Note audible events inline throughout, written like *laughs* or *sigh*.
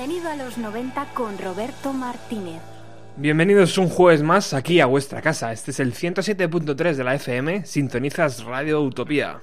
Bienvenido a los 90 con Roberto Martínez. Bienvenidos un jueves más aquí a vuestra casa. Este es el 107.3 de la FM. Sintonizas Radio Utopía.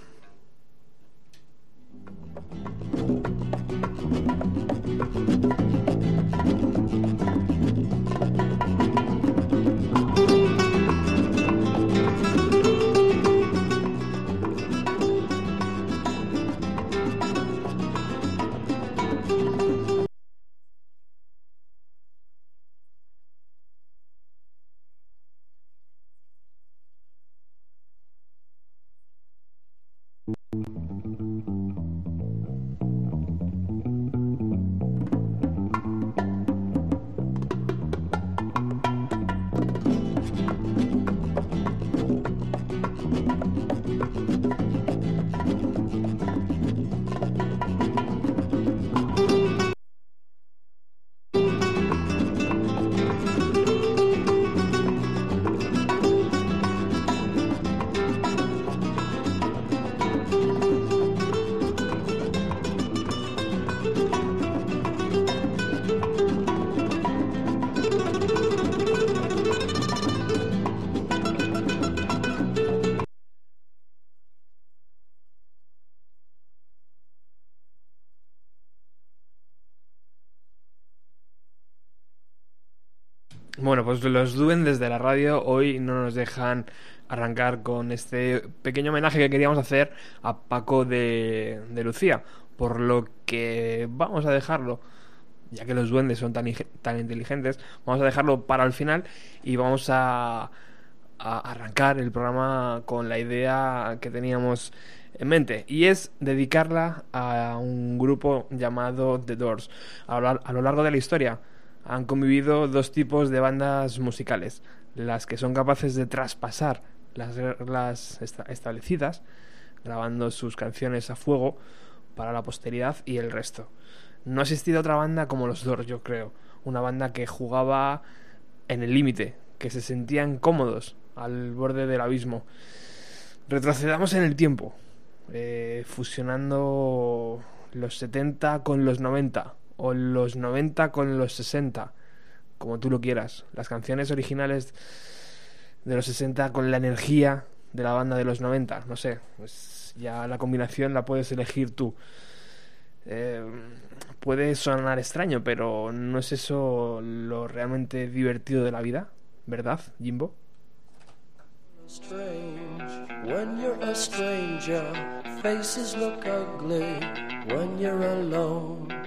Bueno, pues los duendes de la radio hoy no nos dejan arrancar con este pequeño homenaje que queríamos hacer a Paco de, Lucía, por lo que vamos a dejarlo, ya que los duendes son tan, tan inteligentes, vamos a dejarlo para el final y vamos a, a arrancar el programa con la idea que teníamos en mente y es dedicarla a un grupo llamado The Doors a lo largo de la historia han convivido dos tipos de bandas musicales, las que son capaces de traspasar las reglas establecidas, grabando sus canciones a fuego para la posteridad y el resto. No ha existido otra banda como los Doors, yo creo, una banda que jugaba en el límite, que se sentían cómodos al borde del abismo. Retrocedamos en el tiempo, eh, fusionando los 70 con los 90, o los 90 con los 60, como tú lo quieras. Las canciones originales de los 60 con la energía de la banda de los 90, no sé, pues ya la combinación la puedes elegir tú. Eh, puede sonar extraño, pero no es eso lo realmente divertido de la vida, ¿verdad, Jimbo? when you're a stranger, faces look ugly when you're alone.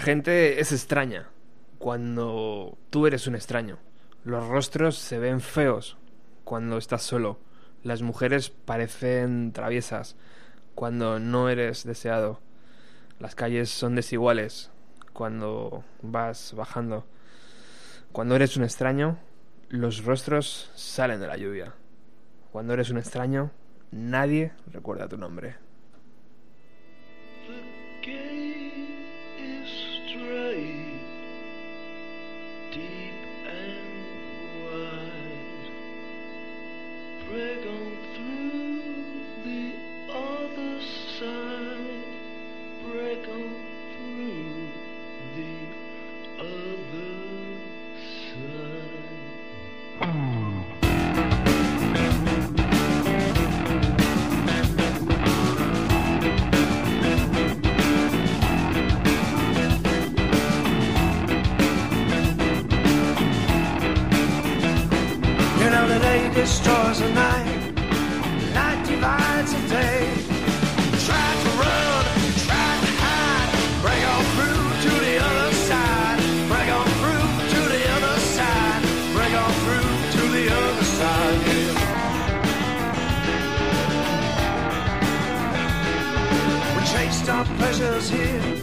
La gente es extraña, cuando tú eres un extraño. Los rostros se ven feos cuando estás solo. Las mujeres parecen traviesas cuando no eres deseado. Las calles son desiguales cuando vas bajando. Cuando eres un extraño, los rostros salen de la lluvia. Cuando eres un extraño, nadie recuerda tu nombre. We're gonna destroys the night, night divides the day. Try to run, try to hide, break on through to the other side, break on through to the other side, break on through to the other side. Yeah. We chased our pleasures here,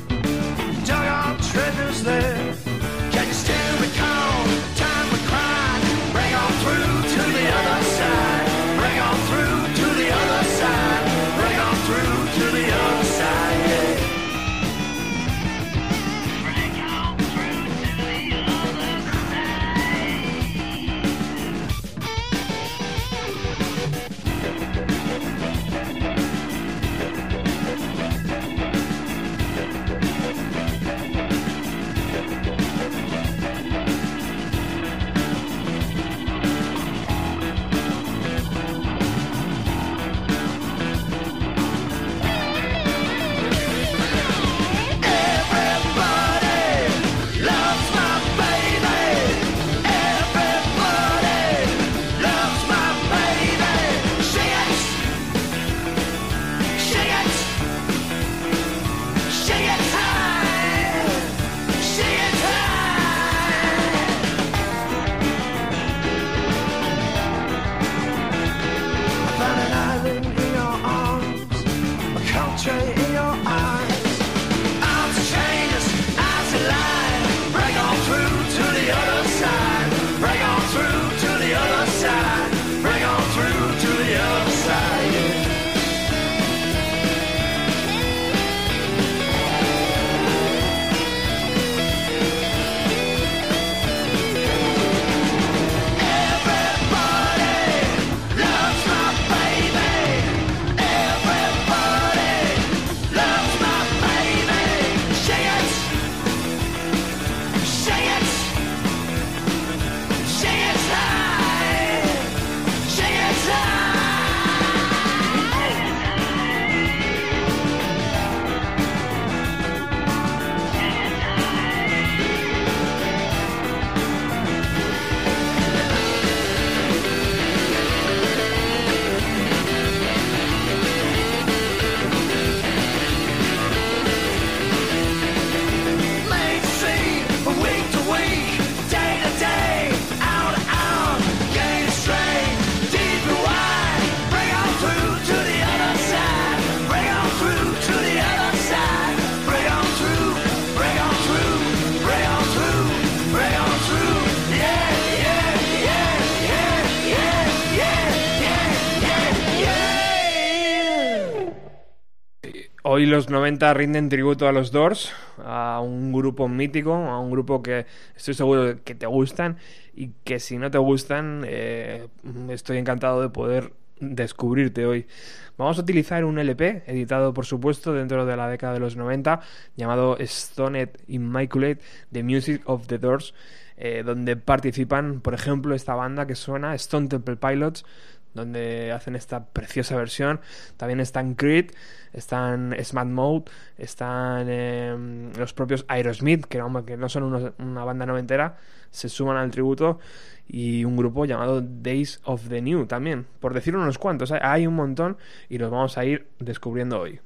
Hoy los 90 rinden tributo a los Doors, a un grupo mítico, a un grupo que estoy seguro que te gustan y que si no te gustan, eh, estoy encantado de poder descubrirte hoy. Vamos a utilizar un LP, editado por supuesto dentro de la década de los 90, llamado Stoned Immaculate, The Music of the Doors, eh, donde participan, por ejemplo, esta banda que suena, Stone Temple Pilots, donde hacen esta preciosa versión. También están Creed, están Smart Mode, están eh, los propios Aerosmith, que, vamos, que no son unos- una banda noventera, se suman al tributo, y un grupo llamado Days of the New también, por decir unos cuantos. Hay un montón y los vamos a ir descubriendo hoy.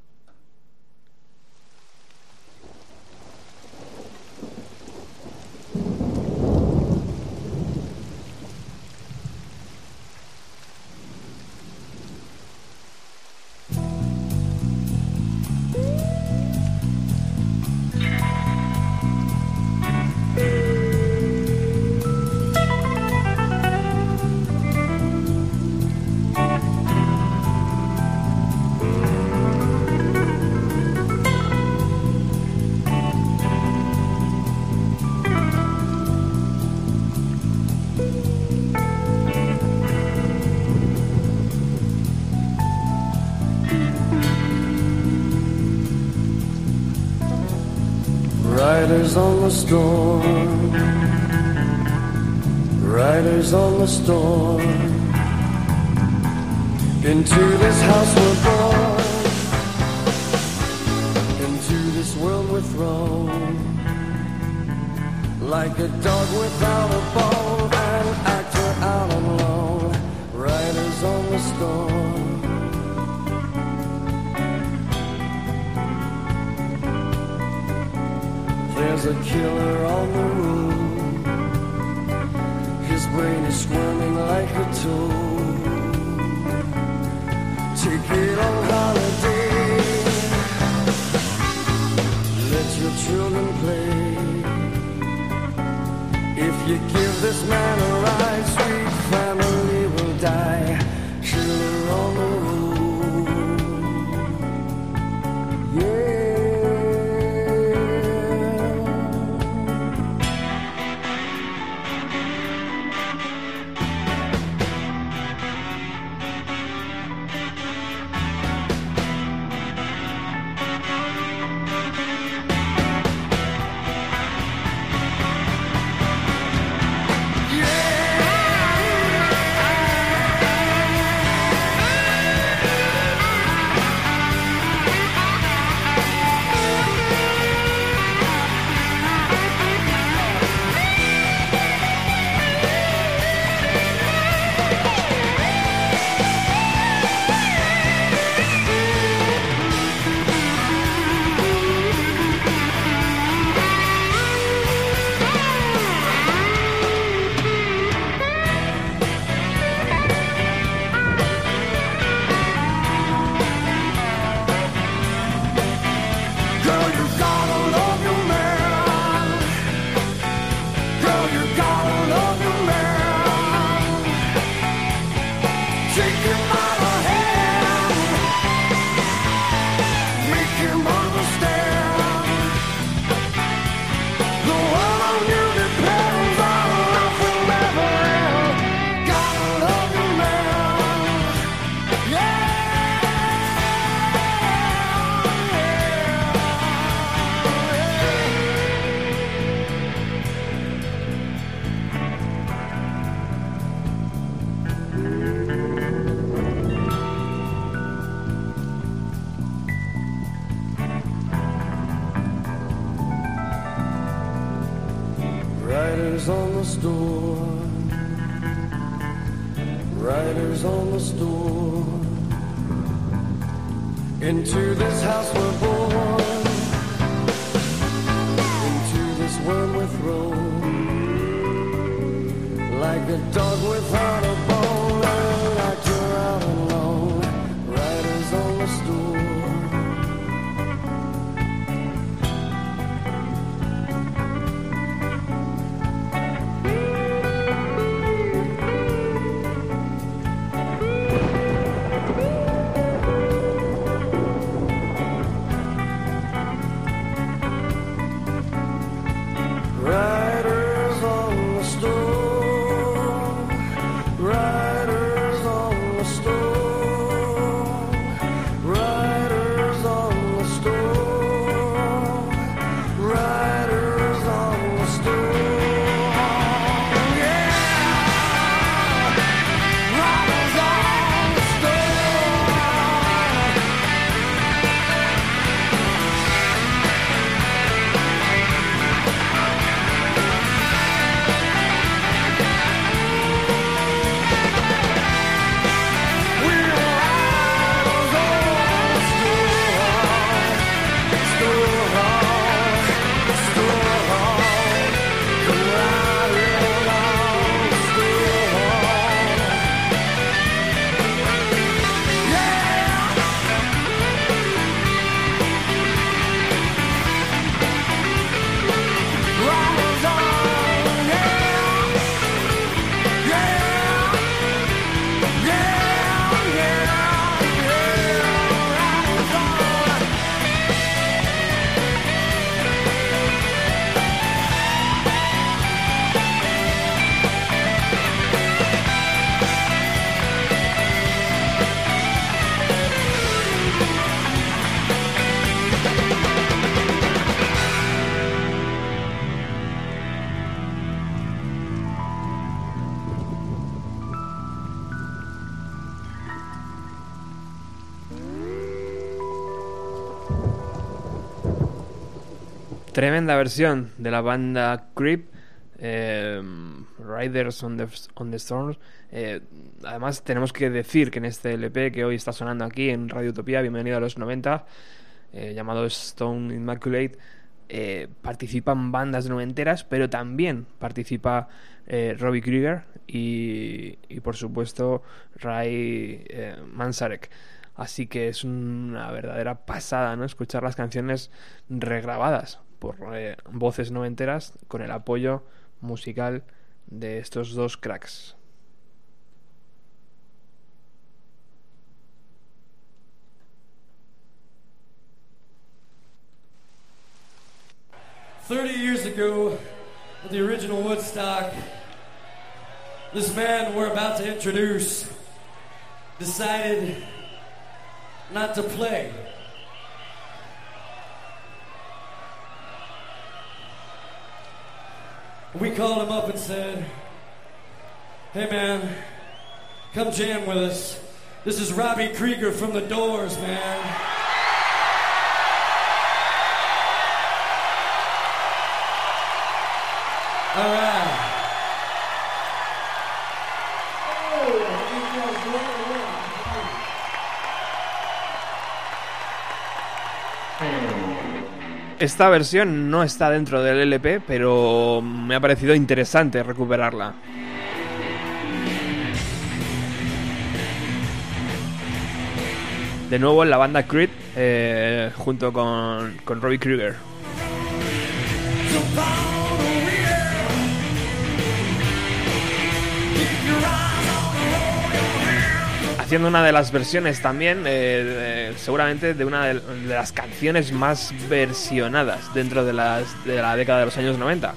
Tremenda versión de la banda Creep, eh, Riders on the, on the Storms. Eh, además, tenemos que decir que en este LP que hoy está sonando aquí en Radio Utopía, bienvenido a los 90, eh, llamado Stone Immaculate, participan bandas noventeras, pero también participa Robbie Krieger y, y, por supuesto Ray Manzarek. Así que es una verdadera pasada, ¿no? Escuchar las canciones regrabadas por eh, voces noventeras con el apoyo musical de estos dos cracks. Thirty years ago, at the original Woodstock, this man we're about to introduce decided not to play. We called him up and said, Hey man, come jam with us. This is Robbie Krieger from the Doors, man. All right. Esta versión no está dentro del LP, pero me ha parecido interesante recuperarla. De nuevo en la banda Creed, eh, junto con, con Robbie Krieger. Haciendo una de las versiones también, eh, seguramente de una de, las canciones más versionadas dentro de, las, de la década de los años 90.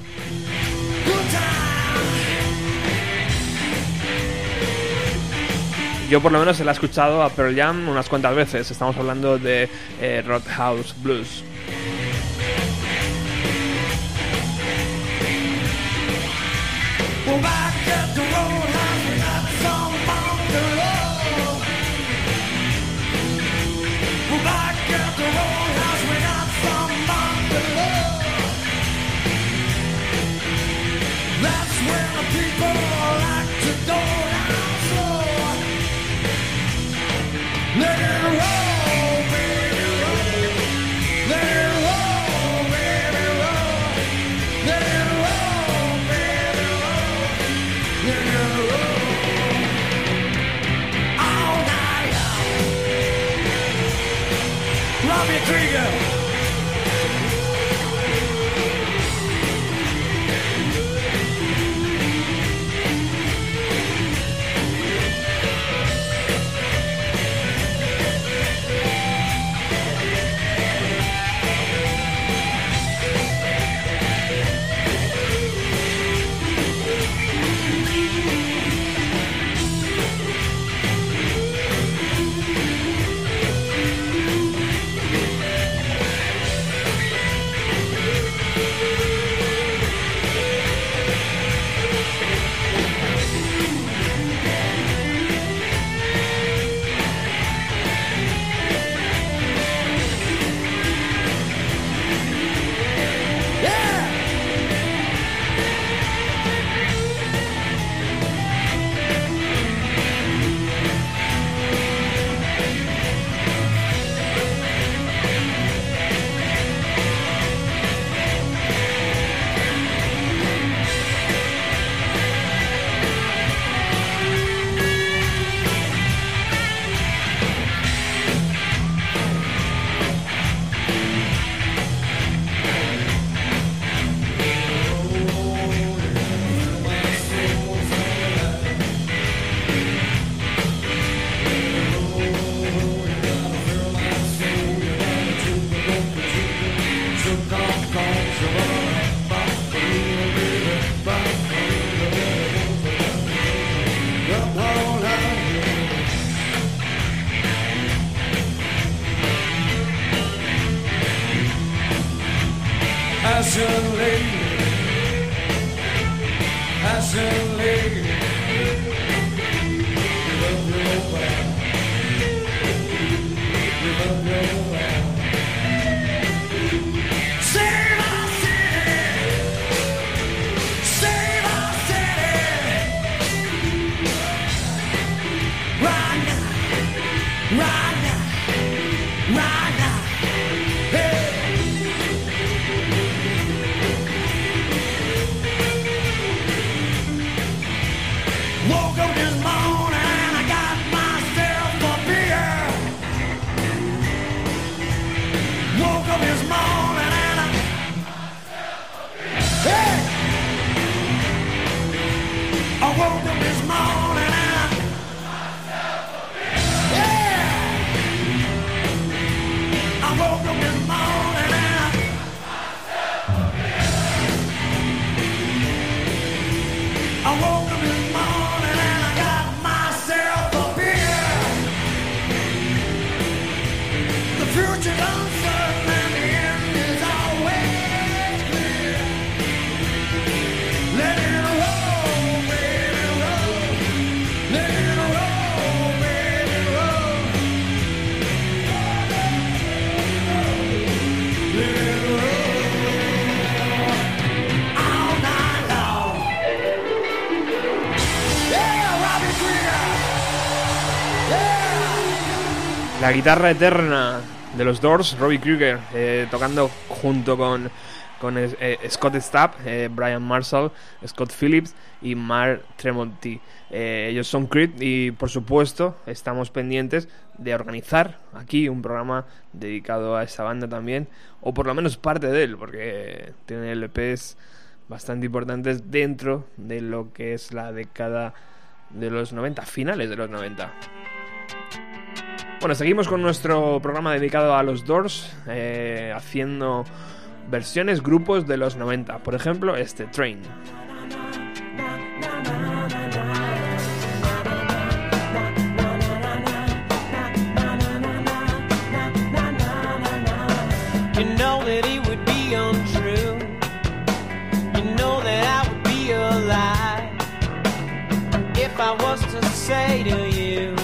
Yo por lo menos se la he escuchado a Pearl Jam unas cuantas veces. Estamos hablando de eh, Roadhouse Blues. La guitarra eterna de los Doors, Robbie Krieger, eh, tocando junto con, con eh, eh, Scott Stapp, eh, Brian Marshall, Scott Phillips y Mark Tremonti. Eh, ellos son Creed y por supuesto estamos pendientes de organizar aquí un programa dedicado a esta banda también, o por lo menos parte de él, porque tiene LPs bastante importantes dentro de lo que es la década de los 90, finales de los 90. Bueno, seguimos con nuestro programa dedicado a los Doors, eh, haciendo versiones, grupos de los 90. Por ejemplo, este Train. I was to say to you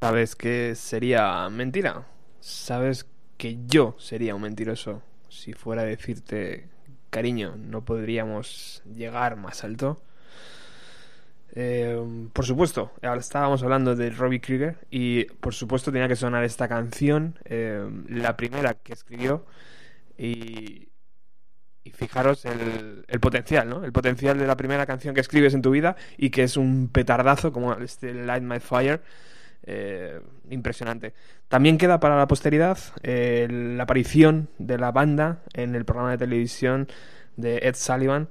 Sabes que sería mentira. Sabes que yo sería un mentiroso si fuera a decirte, cariño, no podríamos llegar más alto. Eh, por supuesto, ahora estábamos hablando de Robbie Krieger y por supuesto tenía que sonar esta canción, eh, la primera que escribió y, y fijaros el, el potencial, ¿no? El potencial de la primera canción que escribes en tu vida y que es un petardazo como este Light My Fire. Eh, impresionante. También queda para la posteridad eh, la aparición de la banda en el programa de televisión de Ed Sullivan,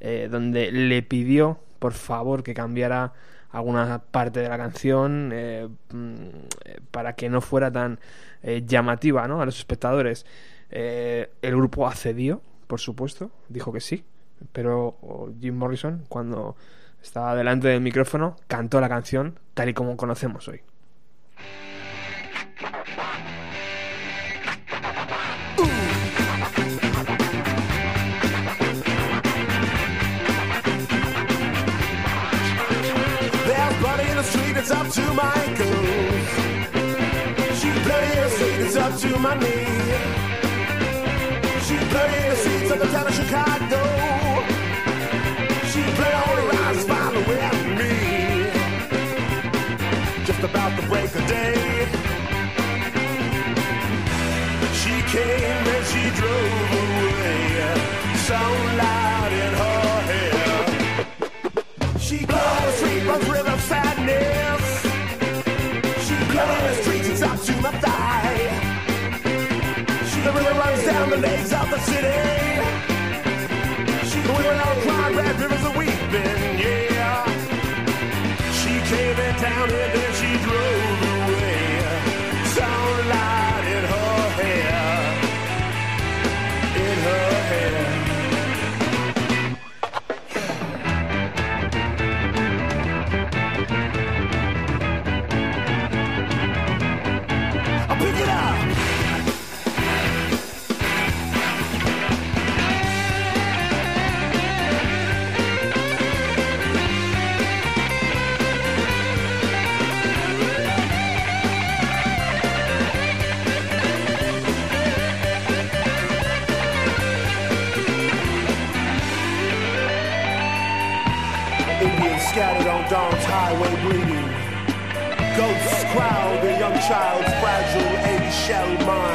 eh, donde le pidió, por favor, que cambiara alguna parte de la canción mm, para que no fuera tan llamativa ¿no? a los espectadores. El grupo accedió, por supuesto, dijo que sí, pero oh, Jim Morrison, cuando estaba delante del micrófono, cantó la canción tal y como conocemos hoy. It's up to my ankles. She's bloody the street, it's up to my knee. She's bloody the streets of the town of Chicago. Runs down the legs of the city. Crowd a young child's fragile eggshell mind.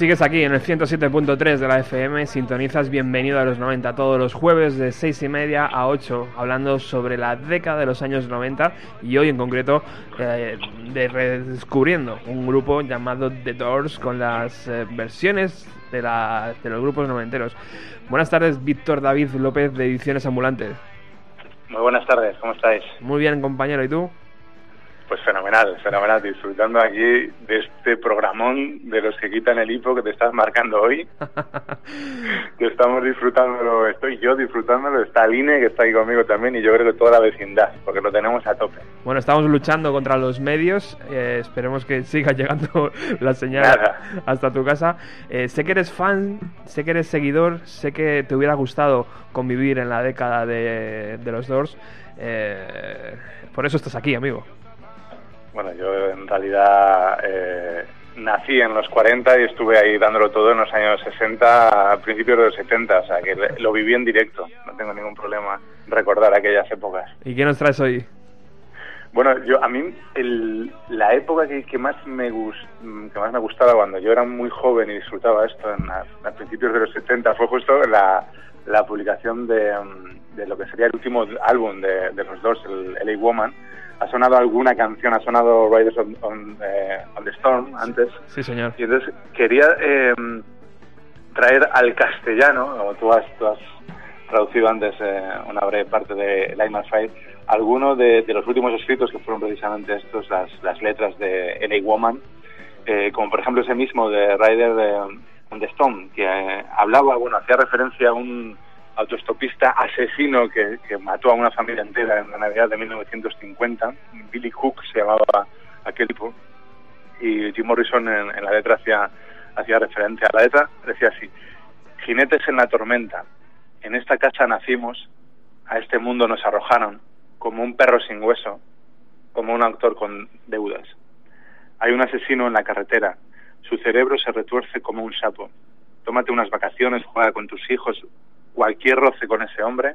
Sigues aquí en el 107.3 de la FM, sintonizas Bienvenido a los 90 todos los jueves de 6 y media a 8, hablando sobre la década de los años 90 y hoy en concreto eh, de redescubriendo un grupo llamado The Doors con las eh, versiones de, la- de los grupos noventeros. Buenas tardes, Víctor David López de Ediciones Ambulantes. Muy buenas tardes, ¿cómo estáis? Muy bien, compañero, ¿y tú? Pues fenomenal, fenomenal, disfrutando aquí de este programón de los que quitan el hipo que te estás marcando hoy. *laughs* que estamos disfrutándolo, estoy yo disfrutándolo, está Aline que está ahí conmigo también y yo creo que toda la vecindad, porque lo tenemos a tope. Bueno, estamos luchando contra los medios. eh, esperemos que siga llegando *laughs* la señal Nada. hasta tu casa. Eh, sé que eres fan, sé que eres seguidor, sé que te hubiera gustado convivir en la década de, de los Doors. eh, por eso estás aquí, amigo. Bueno, yo en realidad eh, nací en los 40 y estuve ahí dándolo todo en los años 60, a principios de los 70, o sea que lo viví en directo, no tengo ningún problema recordar aquellas épocas. ¿Y qué nos traes hoy? Bueno, yo a mí el- la época que, que más me gus- que más me gustaba cuando yo era muy joven y disfrutaba esto en a principios de los 70 fue justo la, la publicación de, mm, de lo que sería el último álbum de, de los dos, el LA Woman. Ha sonado alguna canción, ha sonado Riders on, on, eh, on the Storm antes. Sí, señor. Y entonces quería eh, traer al castellano, o tú has, tú has traducido antes eh, una breve parte de Light My Fire, alguno de, de los últimos escritos que fueron precisamente estos, las, las letras de LA Woman, eh, como por ejemplo ese mismo de Rider de, on the Stone, que eh, hablaba, bueno, hacía referencia a un autostopista asesino que, mató a una familia entera en la Navidad de 1950, Billy Cook se llamaba aquel tipo, y Jim Morrison en, en la letra hacía, hacía referencia a la letra, decía así, jinetes en la tormenta, en esta casa nacimos, a este mundo nos arrojaron, como un perro sin hueso, como un actor con deudas. Hay un asesino en la carretera, su cerebro se retuerce como un sapo. Tómate unas vacaciones, juega con tus hijos, cualquier roce con ese hombre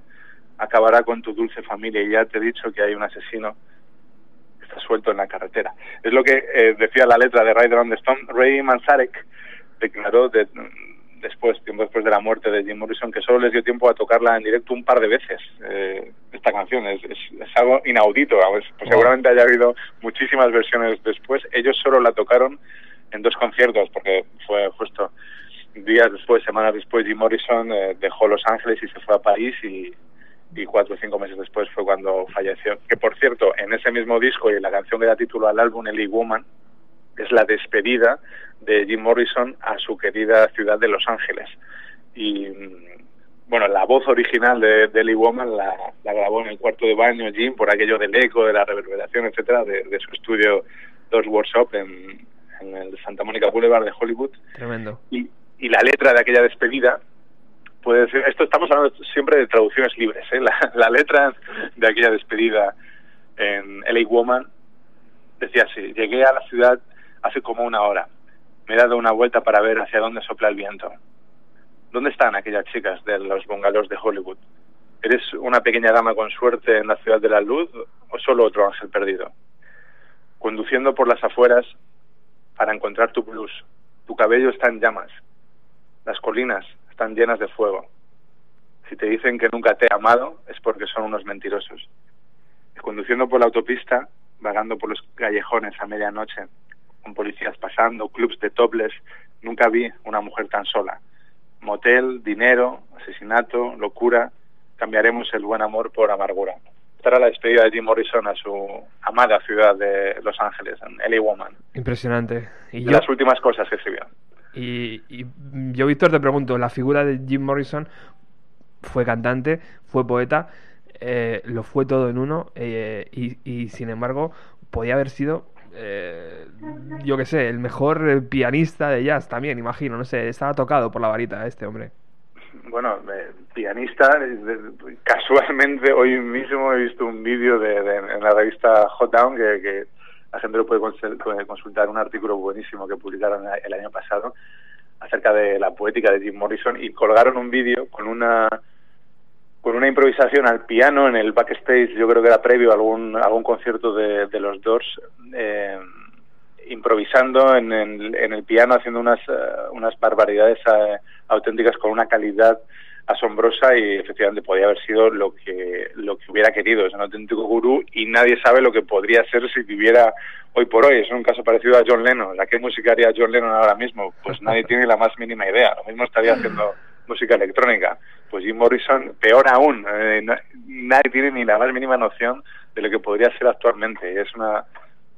acabará con tu dulce familia y ya te he dicho que hay un asesino que está suelto en la carretera. Es lo que eh, decía la letra de Rider on the Stone. Ray Manzarek declaró de- después, tiempo después de la muerte de Jim Morrison, que solo les dio tiempo a tocarla en directo un par de veces. eh, esta canción es, es, es algo inaudito. pues seguramente haya habido muchísimas versiones después. Ellos solo la tocaron en dos conciertos, porque fue justo días después, semanas después, Jim Morrison eh, dejó Los Ángeles y se fue a París y, y cuatro o cinco meses después fue cuando falleció. Que por cierto, en ese mismo disco y en la canción que da título al álbum, Ellie Woman, es la despedida de Jim Morrison a su querida ciudad de Los Ángeles. Y mm, bueno, la voz original de, de Ellie Woman la, la grabó en el cuarto de baño Jim por aquello del eco, de la reverberación, etcétera, de, de su estudio Dos Workshop en, en el Santa Mónica Boulevard de Hollywood Tremendo. y, y la letra de aquella despedida puede ser esto estamos hablando siempre de traducciones libres ¿eh? *laughs* la, la letra de aquella despedida en LA Woman decía así llegué a la ciudad hace como una hora me he dado una vuelta para ver hacia dónde sopla el viento ¿dónde están aquellas chicas de los bungalows de Hollywood? ¿eres una pequeña dama con suerte en la ciudad de la luz o solo otro ángel perdido? conduciendo por las afueras para encontrar tu blues tu cabello está en llamas las colinas están llenas de fuego. Si te dicen que nunca te he amado es porque son unos mentirosos. Y conduciendo por la autopista, vagando por los callejones a medianoche, con policías pasando, clubs de topless, nunca vi una mujer tan sola. Motel, dinero, asesinato, locura, cambiaremos el buen amor por amargura. Esta era la despedida de Jim Morrison a su amada ciudad de Los Ángeles, en LA Woman. Impresionante. Y yo, las últimas cosas que escribió. Y, y yo, Víctor, te pregunto, la figura de Jim Morrison fue cantante, fue poeta, eh, lo fue todo en uno, eh, y, sin embargo podía haber sido, eh, yo qué sé, el mejor eh, pianista de jazz también, imagino, no sé, estaba tocado por la varita este hombre. bueno, eh, pianista, eh, casualmente hoy mismo he visto un vídeo de, en la revista Hot Down que la gente lo puede consul- puede consultar, un artículo buenísimo que publicaron el año pasado acerca de la poética de Jim Morrison y colgaron un vídeo con una con una improvisación al piano en el backstage, yo creo que era previo a algún, algún concierto de, los Doors, eh, improvisando en el, en el piano, haciendo unas, eh, unas barbaridades eh, auténticas con una calidad asombrosa y efectivamente podía haber sido lo que lo que hubiera querido, es un auténtico gurú y nadie sabe lo que podría ser si viviera hoy por hoy, es un caso parecido a John Lennon, ¿a qué música haría John Lennon ahora mismo? Pues nadie *laughs* tiene la más mínima idea, lo mismo estaría haciendo música electrónica, pues Jim Morrison, peor aún, eh, na- nadie tiene ni la más mínima noción de lo que podría ser actualmente, es una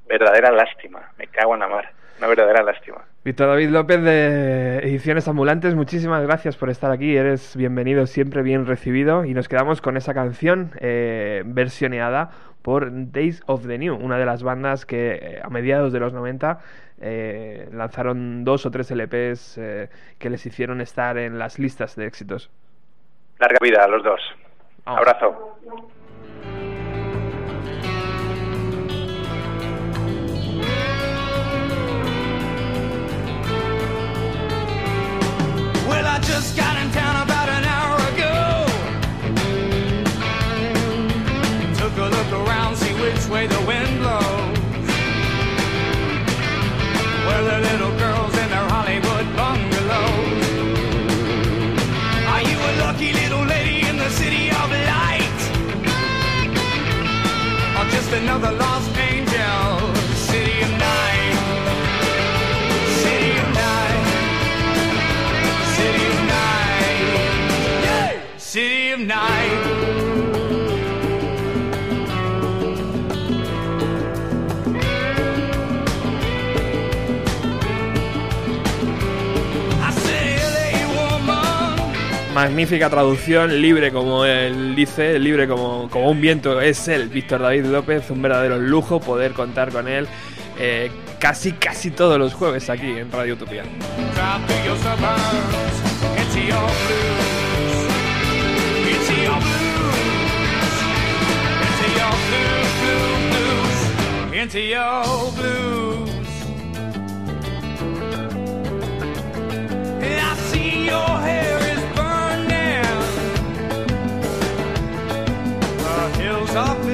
verdadera lástima. Me cago en la mar. Una verdadera lástima. Víctor David López de Ediciones Ambulantes, muchísimas gracias por estar aquí. Eres bienvenido, siempre bien recibido. Y nos quedamos con esa canción eh, versioneada por Days of the New, una de las bandas que eh, a mediados de los 90 eh, lanzaron dos o tres LPs eh, que les hicieron estar en las listas de éxitos. Larga vida a los dos. Vamos. Abrazo. I just got in town about an hour ago. Took a look around, see which way the wind blows. Well, the little girls in their Hollywood bungalows. Are you a lucky little lady in the city of light? Or just another Magnífica traducción, libre como él dice, libre como, como un viento es él, Víctor David López, un verdadero lujo poder contar con él eh, casi casi todos los jueves aquí en Radio Utopía. The hills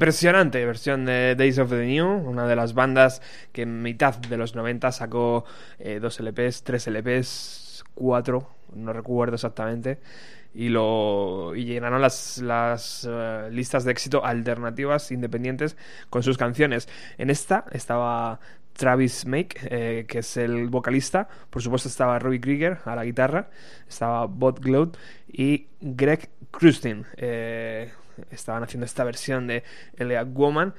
Impresionante versión de Days of the New, una de las bandas que en mitad de los 90 sacó eh, dos LPs, tres LPs, cuatro, no recuerdo exactamente, y lo y llenaron las, las eh, listas de éxito alternativas independientes con sus canciones. En esta estaba Travis Make, eh, que es el vocalista, por supuesto estaba Robbie Krieger a la guitarra, estaba Bob Gload y Greg Krustin. eh, estaban haciendo esta versión de Elea Woman.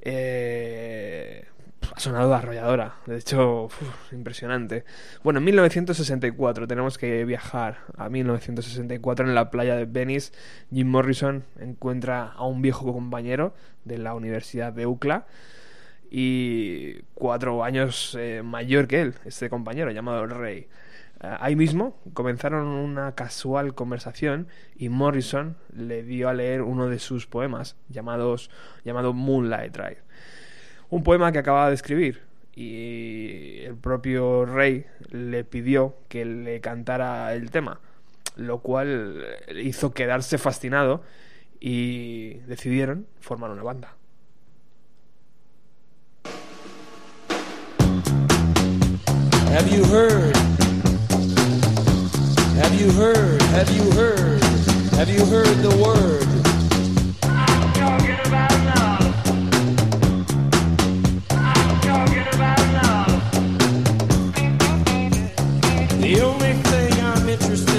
Eh, ha sonado arrolladora, de hecho, impresionante. Bueno, en 1964 tenemos que viajar a 1964 en la playa de Venice. Jim Morrison encuentra a un viejo compañero de la Universidad de UCLA y cuatro años eh, mayor que él, este compañero llamado Ray. Eh, ahí mismo comenzaron una casual conversación y Morrison le dio a leer uno de sus poemas llamados, llamado Moonlight Ride. Un poema que acababa de escribir y el propio Rey le pidió que le cantara el tema, lo cual hizo quedarse fascinado y decidieron formar una banda. Have you heard? Have you heard? Have you heard the word? I'm talking about love. I'm talking about love. The only thing I'm interested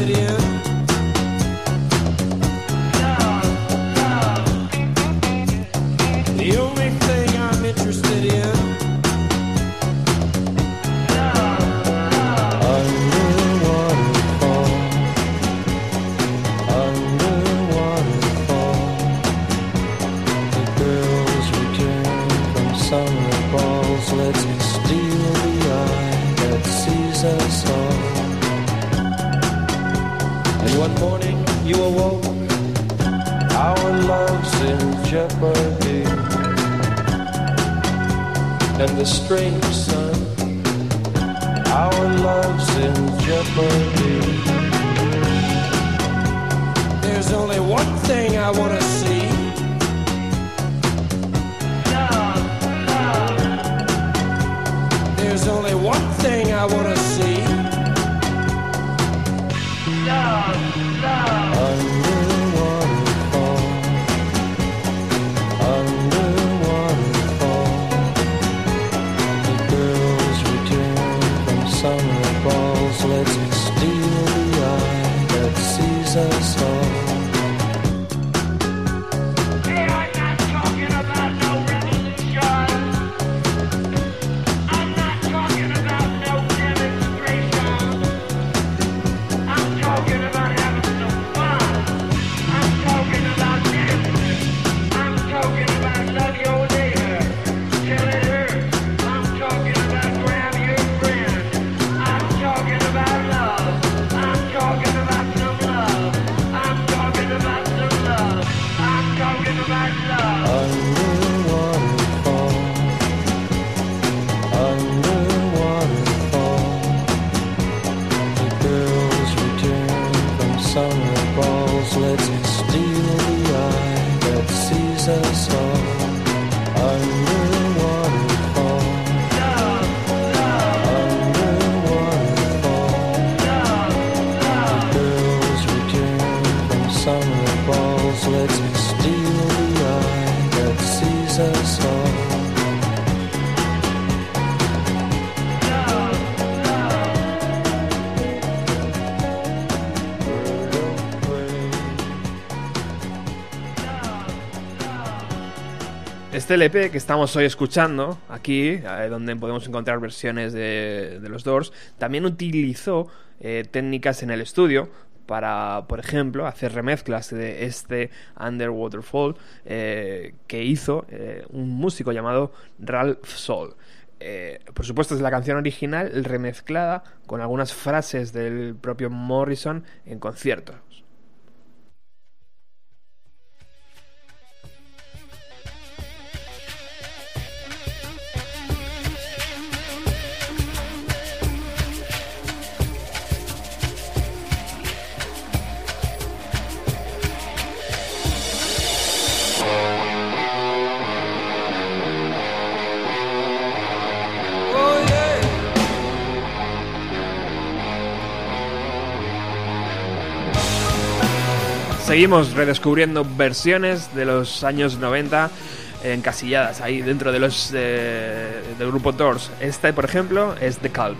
you awoke Our love's in jeopardy and the strange sun. Our love's in jeopardy. There's only one thing I want to see. There's only one thing I want to see. Under Unreal. LP que estamos hoy escuchando, aquí, eh, donde podemos encontrar versiones de, los Doors, también utilizó eh, técnicas en el estudio para, por ejemplo, hacer remezclas de este Underwaterfall eh, que hizo eh, un músico llamado Ralph Sol. Por supuesto es la canción original remezclada con algunas frases del propio Morrison en conciertos. Seguimos redescubriendo versiones de los años 90 encasilladas ahí dentro de los eh, del grupo Doors. Esta, por ejemplo, es The Calm.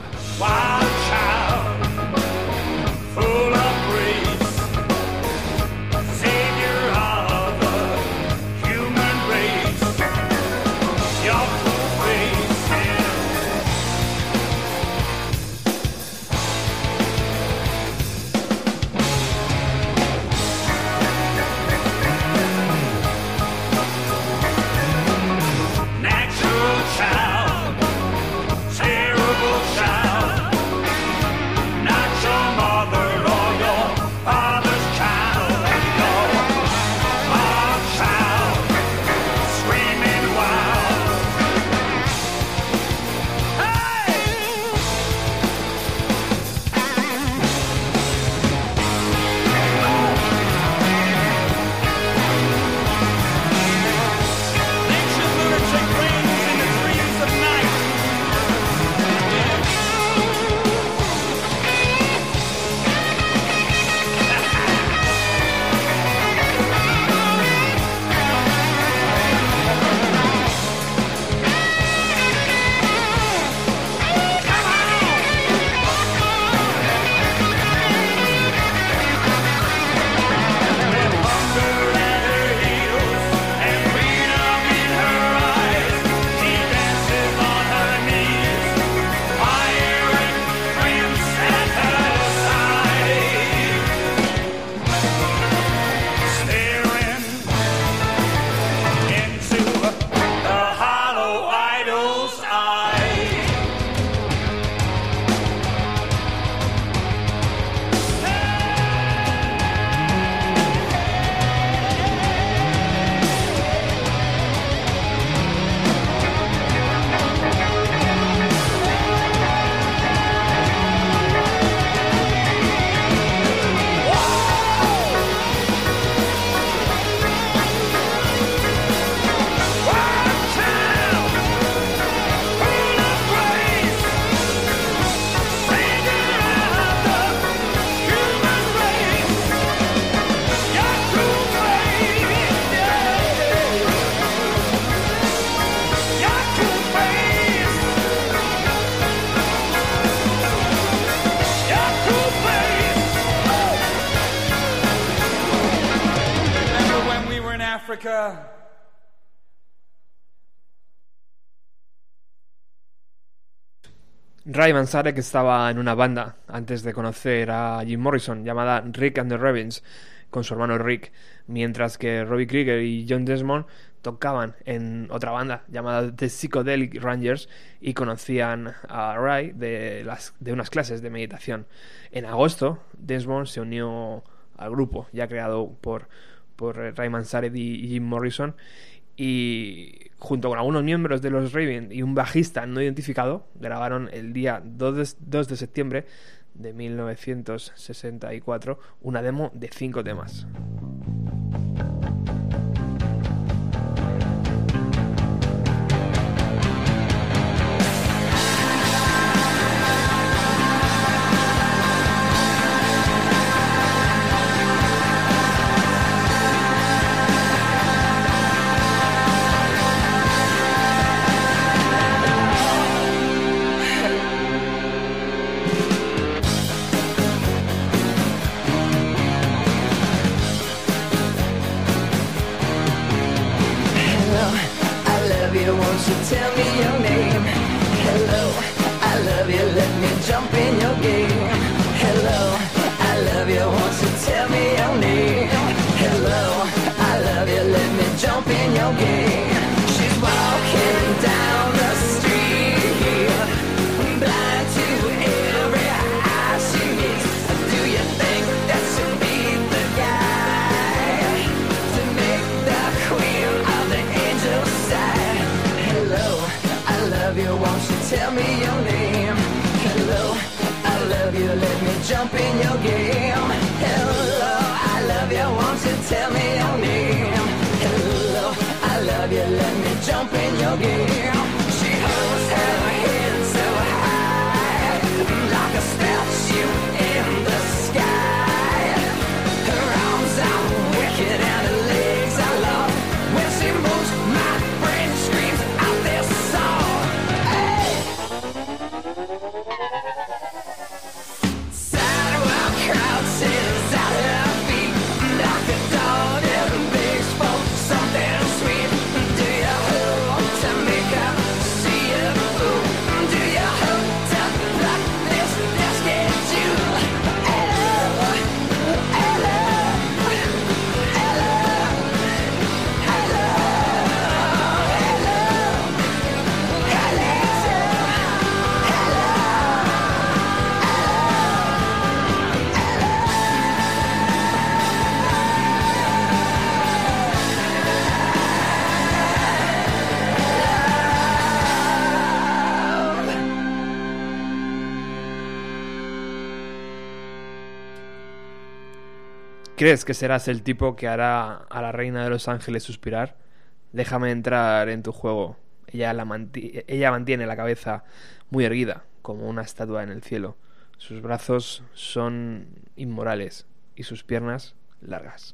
Ray Manzarek estaba en una banda antes de conocer a Jim Morrison llamada Rick and the Ravens con su hermano Rick, mientras que Robbie Krieger y John Desmond tocaban en otra banda llamada The Psychedelic Rangers y conocían a Ray de, las, unas clases de meditación. En agosto, Desmond se unió al grupo ya creado por, por Ray Manzarek y Jim Morrison y junto con algunos miembros de los Raven y un bajista no identificado, grabaron el día 2 de, 2 de septiembre de 1964 una demo de cinco temas. ¿Crees que serás el tipo que hará a la reina de los ángeles suspirar? Déjame entrar en tu juego. Ella, la manti- ella mantiene la cabeza muy erguida, como una estatua en el cielo. Sus brazos son inmorales y sus piernas largas.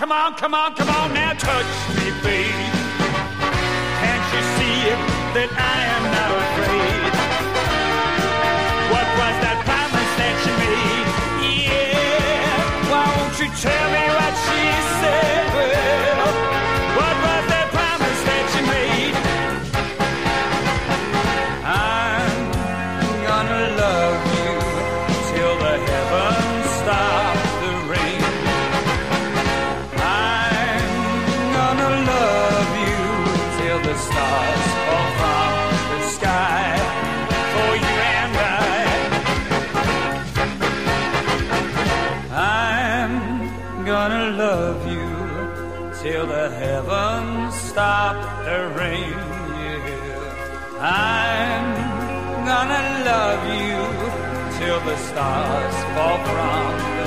come on, come on, come on, now touch me, babe. Can't you see that I am not afraid? What was that promise that you made? Yeah, why won't you tell me love you till the stars fall from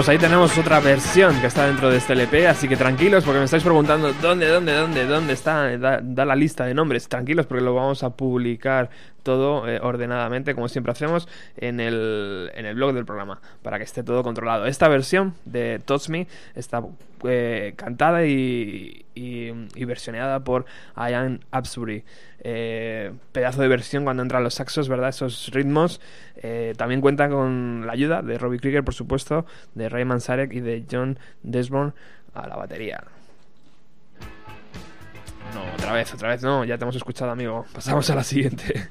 pues ahí tenemos otra versión que está dentro de este LP, así que tranquilos porque me estáis preguntando dónde, dónde, dónde, dónde está, da, la lista de nombres. Tranquilos porque lo vamos a publicar todo eh, ordenadamente, como siempre hacemos, en el, en el blog del programa, para que esté todo controlado. Esta versión de Touch Me está eh, cantada y, y, y versioneada por Ian Absbury. Eh, pedazo de versión cuando entran los saxos, ¿verdad? Esos ritmos. Eh, también cuenta con la ayuda de Robbie Krieger, por supuesto, de Ray Manzarek y de John Desborn a la batería. No, otra vez, otra vez no, ya te hemos escuchado, amigo. Pasamos a la siguiente.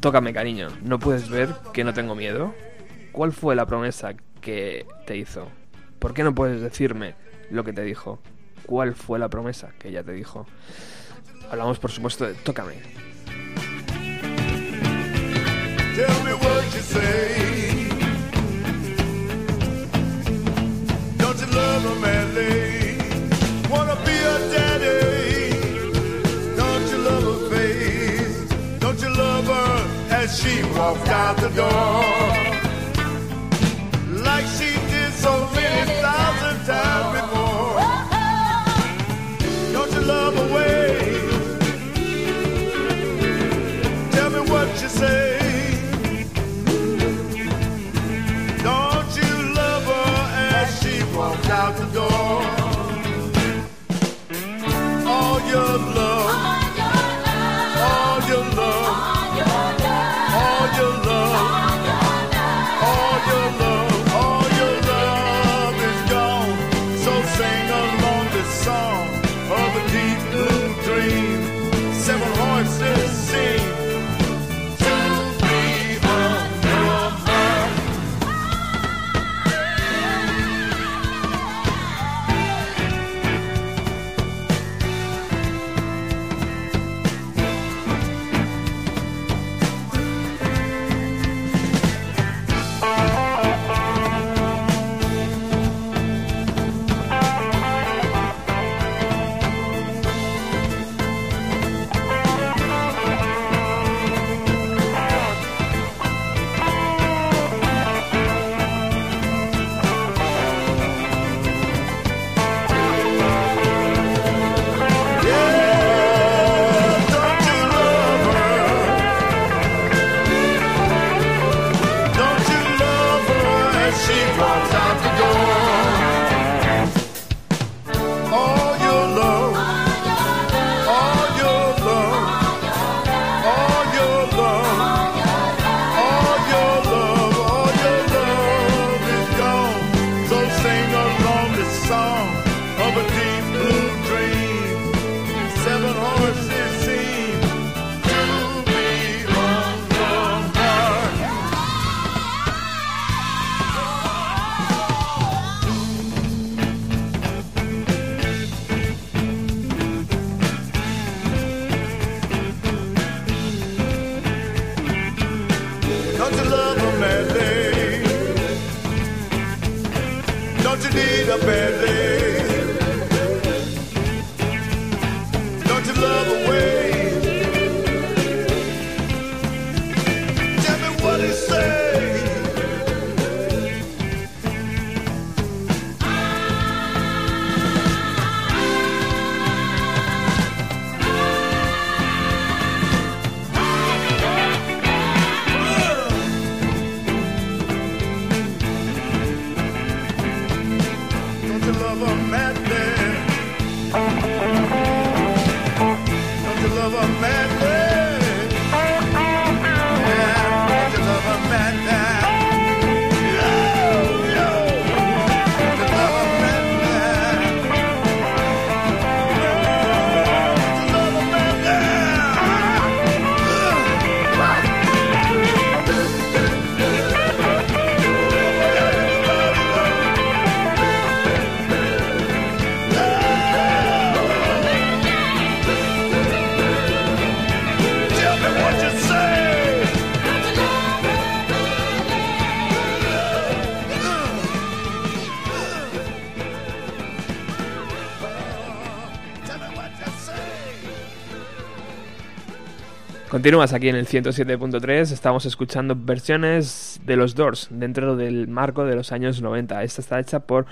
Tócame, cariño. ¿No puedes ver que no tengo miedo? ¿Cuál fue la promesa que te hizo? ¿Por qué no puedes decirme lo que te dijo? ¿Cuál fue la promesa que ella te dijo? Hablamos, por supuesto, de Tócame. As she walked out the door? Continúas aquí en el 107.3, estamos escuchando versiones de los Doors dentro del marco de los años 90. Esta está hecha por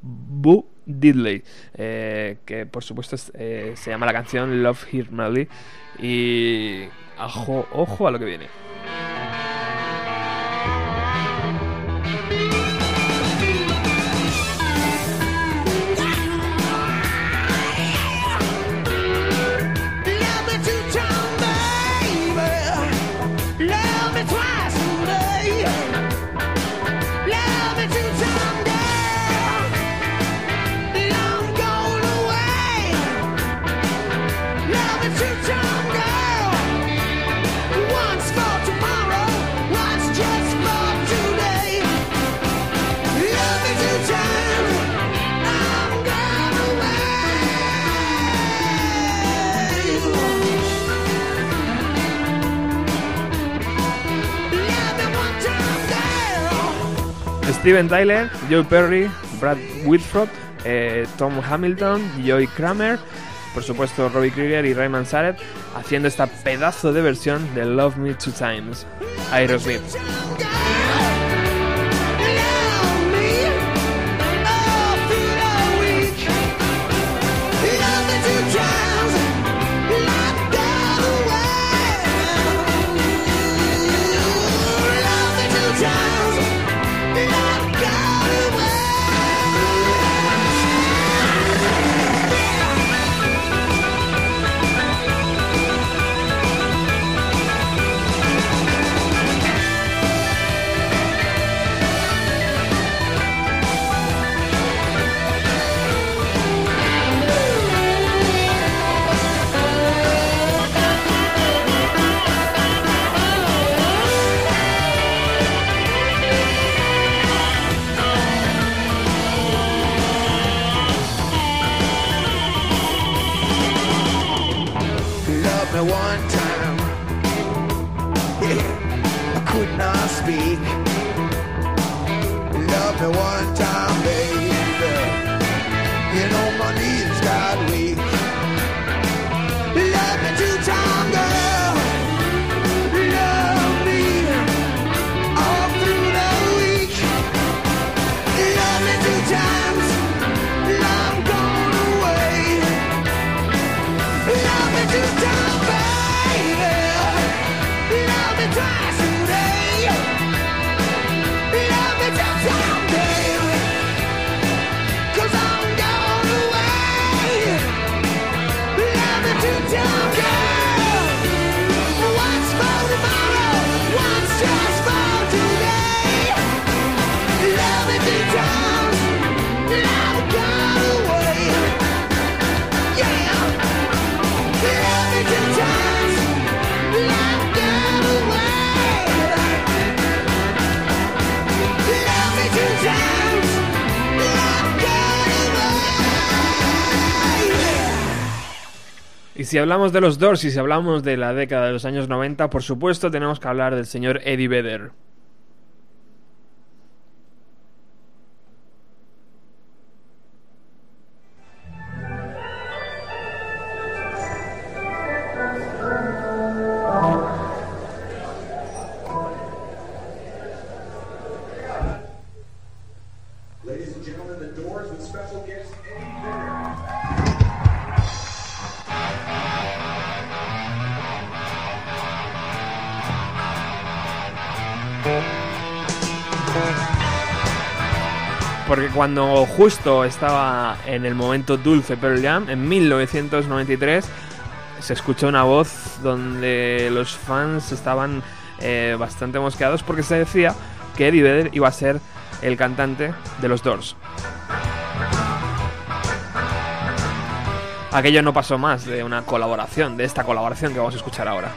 Boo Diddley, eh, que por supuesto eh, se llama la canción Love Here Madly y ajo, ojo a lo que viene. Steven Tyler, Joe Perry, Brad Whitford, eh, Tom Hamilton, Joey Kramer, por supuesto Robbie Krieger y Raymond Sareb haciendo esta pedazo de versión de Love Me Two Times, Aerosmith. Y si hablamos de los Doors y si hablamos de la década de los años 90, por supuesto tenemos que hablar del señor Eddie Vedder. Porque cuando justo estaba en el momento dulce Pearl Jam, en 1993, se escuchó una voz donde los fans estaban eh, bastante mosqueados porque se decía que Eddie Vedder iba a ser el cantante de los Doors. Aquello no pasó más de una colaboración, de esta colaboración que vamos a escuchar ahora.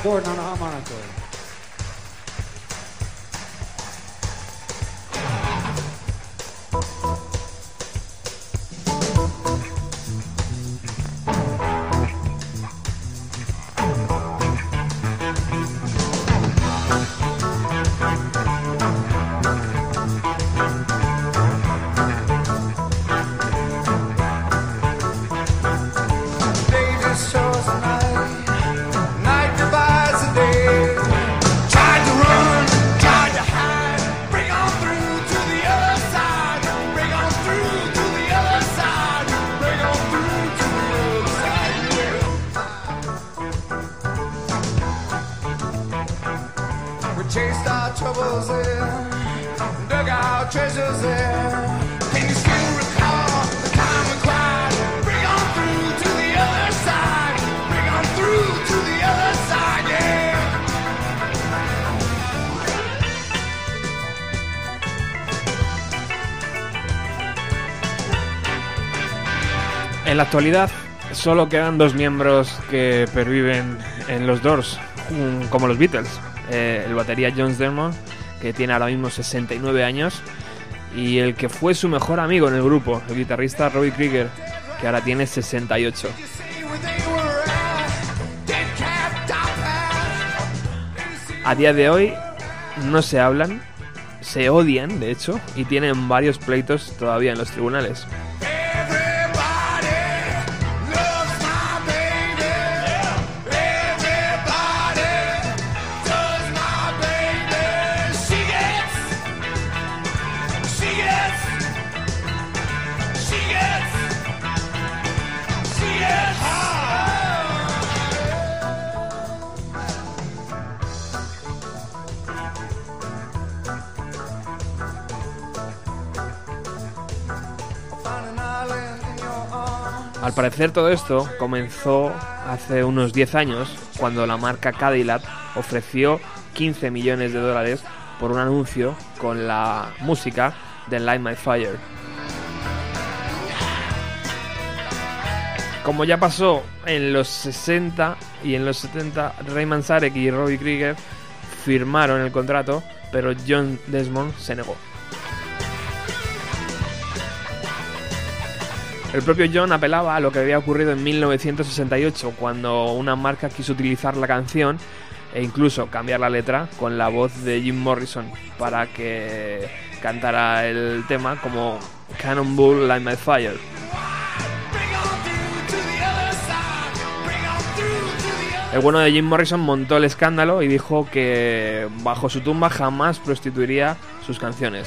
Jack Gordon on the harmonica. Actualidad solo quedan dos miembros que perviven en los Doors, como los Beatles. Eh, el batería John Desmond, que tiene ahora mismo 69 años, y el que fue su mejor amigo en el grupo, el guitarrista Robbie Krieger, que ahora tiene 68. A día de hoy no se hablan, se odian, de hecho, y tienen varios pleitos todavía en los tribunales. Parecer todo esto comenzó hace unos 10 años cuando la marca Cadillac ofreció 15 millones de dólares por un anuncio con la música de Light My Fire. Como ya pasó en los 60 y en los 70, Rayman Sarek y Robbie Krieger firmaron el contrato, pero John Desmond se negó. El propio John apelaba a lo que había ocurrido en 1968, cuando una marca quiso utilizar la canción e incluso cambiar la letra con la voz de Jim Morrison para que cantara el tema como Cannonball Light My Fire. El bueno de Jim Morrison montó el escándalo y dijo que bajo su tumba jamás prostituiría sus canciones.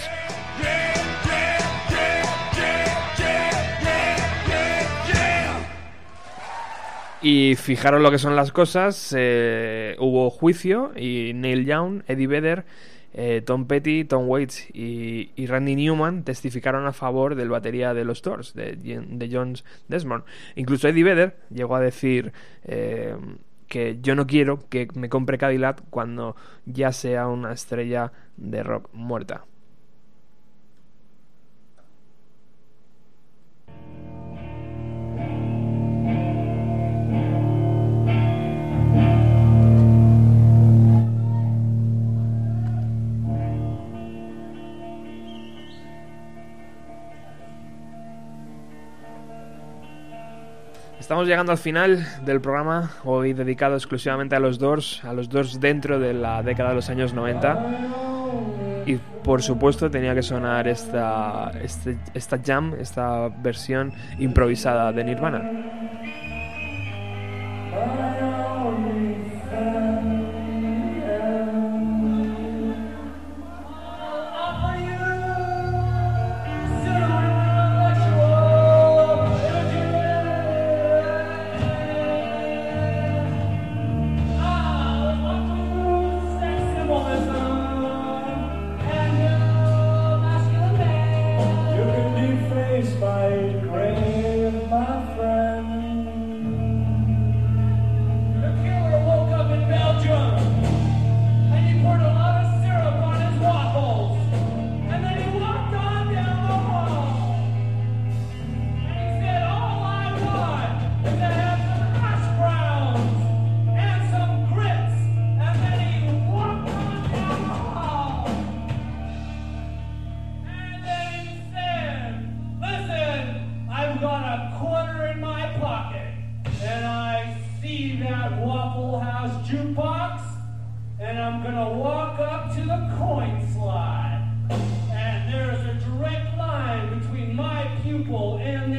Y fijaros lo que son las cosas, eh, hubo juicio y Neil Young, Eddie Vedder, eh, Tom Petty, Tom Waits y, Randy Newman testificaron a favor del batería de los Doors, de, de John Desmond. Incluso Eddie Vedder llegó a decir eh, que yo no quiero que me compre Cadillac cuando ya sea una estrella de rock muerta. Estamos llegando al final del programa, hoy dedicado exclusivamente a los Doors, a los Doors dentro de la década de los años 90. Y por supuesto tenía que sonar esta, este- esta jam, esta versión improvisada de Nirvana.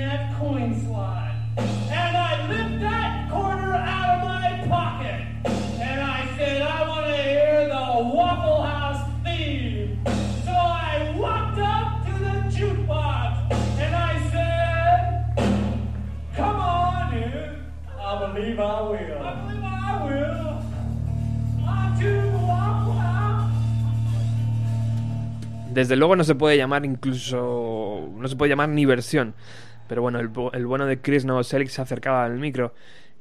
That coin slot. And I lift that quarter out of my pocket, and I said, I want to hear the Waffle House theme. So I walked up to the jukebox, and I said, Come on in. I believe I will. I believe I will. On to the Waffle House. Desde luego no se puede llamar incluso. No se puede llamar ni versión. Pero bueno, el, el bueno de Chris Novoselic se acercaba al micro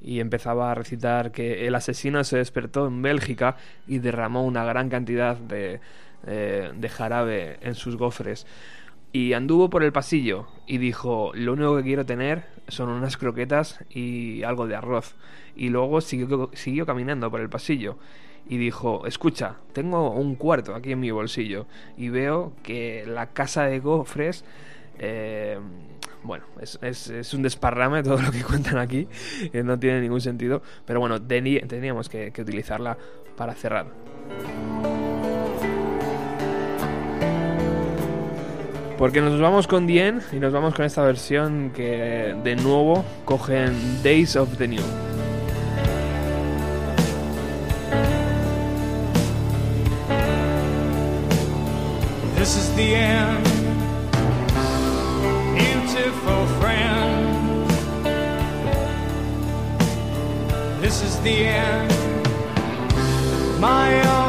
y empezaba a recitar que el asesino se despertó en Bélgica y derramó una gran cantidad de, eh, de jarabe en sus gofres. Y anduvo por el pasillo y dijo, lo único que quiero tener son unas croquetas y algo de arroz. Y luego siguió, siguió caminando por el pasillo y dijo, escucha, tengo un cuarto aquí en mi bolsillo y veo que la casa de gofres... eh, bueno, es, es- es un desparrame todo lo que *laughs* cuentan aquí, no tiene ningún sentido, pero bueno, teníamos que, utilizarla para cerrar. Porque nos vamos con Dien y nos vamos con esta versión que de nuevo cogen Days of the New. Beautiful friend. This is the end. My only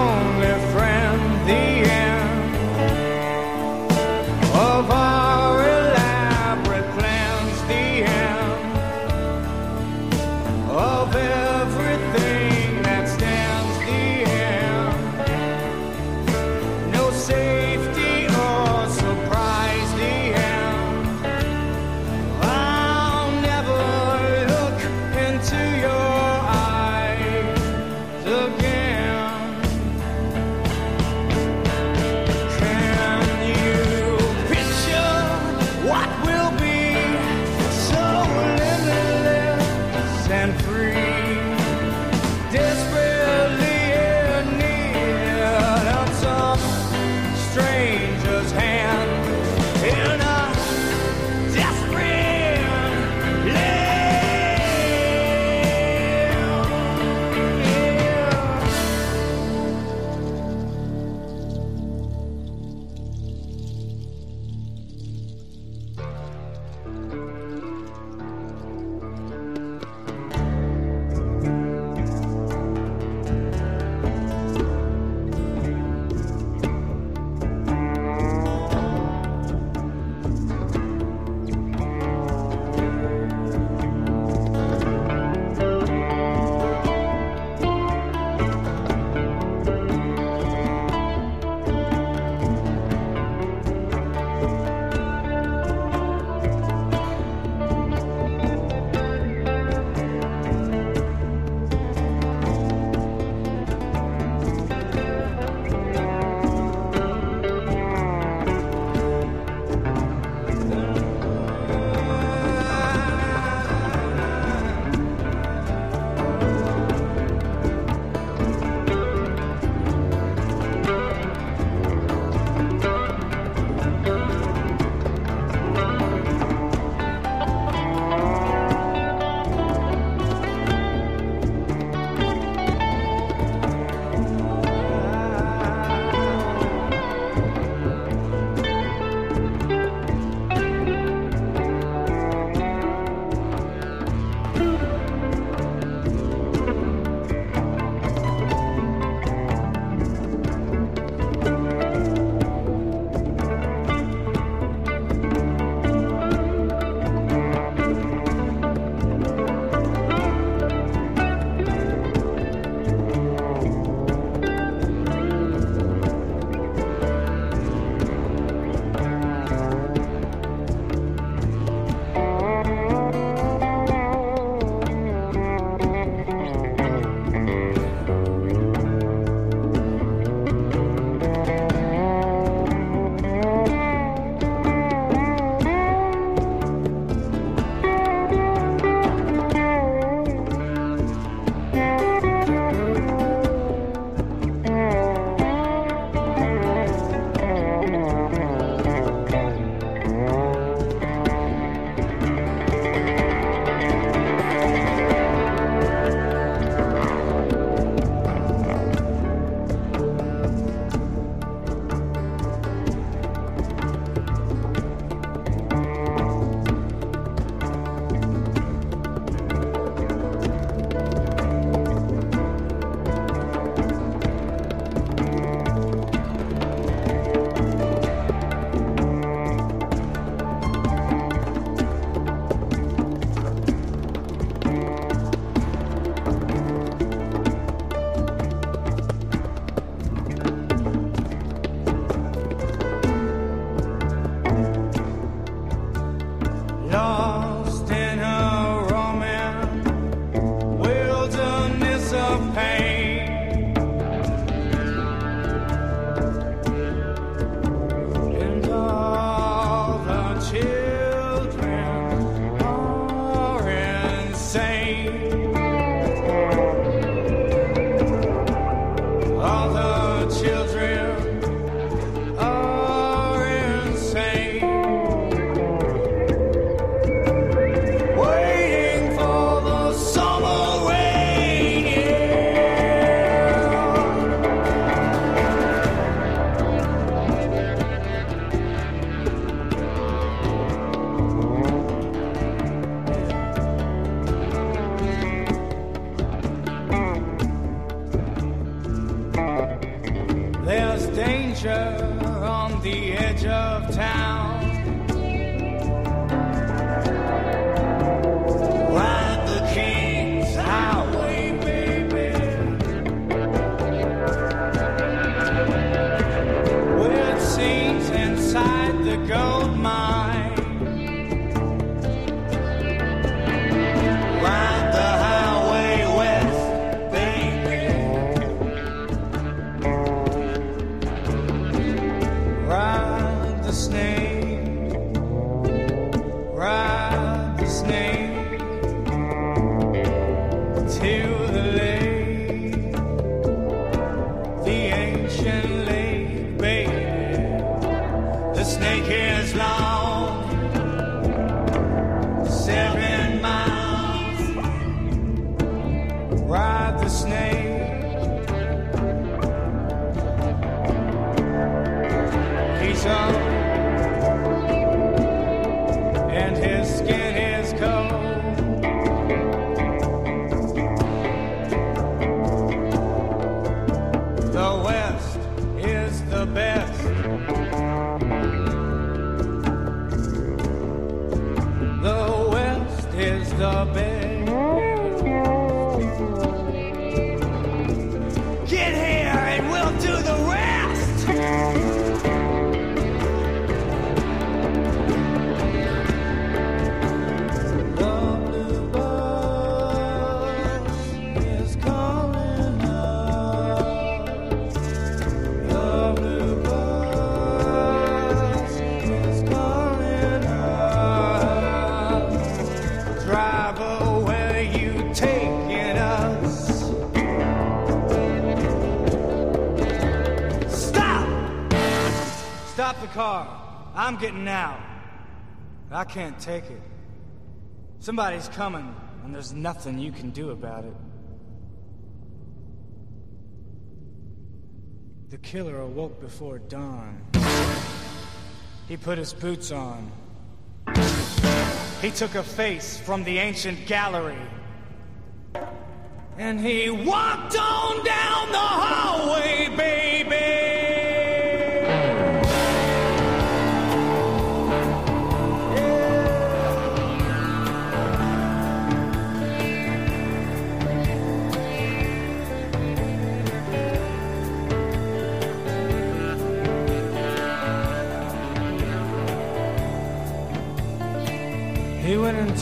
I'm getting out. I can't take it. Somebody's coming, and there's nothing you can do about it. The killer awoke before dawn. He put his boots on. He took a face from the ancient gallery. And he walked on down the hallway, baby.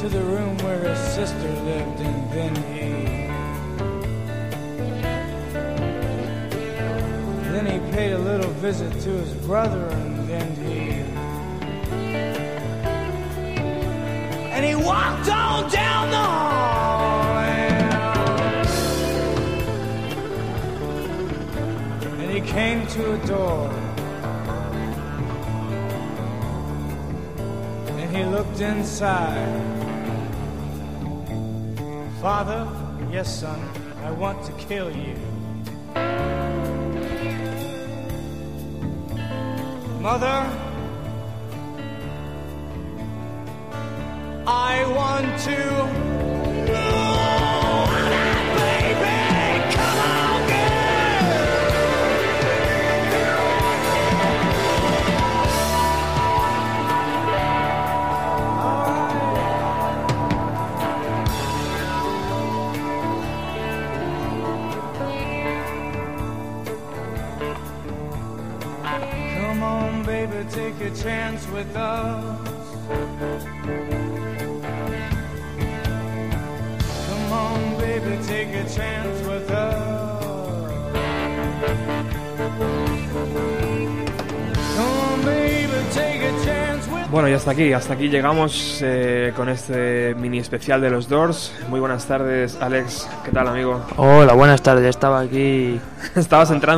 Into the room where his sister lived, and then he. Then he paid a little visit to his brother, and then he. And he walked on down the hall. And, and he came to a door. And he looked inside. Father, yes, son, I want to kill you. Mother, I want to. A chance with us. Come on, baby, take a chance with us. Come on, baby, take a chance with Bueno, y hasta aquí, hasta aquí llegamos eh, con este mini especial de los Doors. Muy buenas tardes, Alex. ¿Qué tal, amigo? Hola, buenas tardes. Estaba aquí. *laughs* Estabas en trance.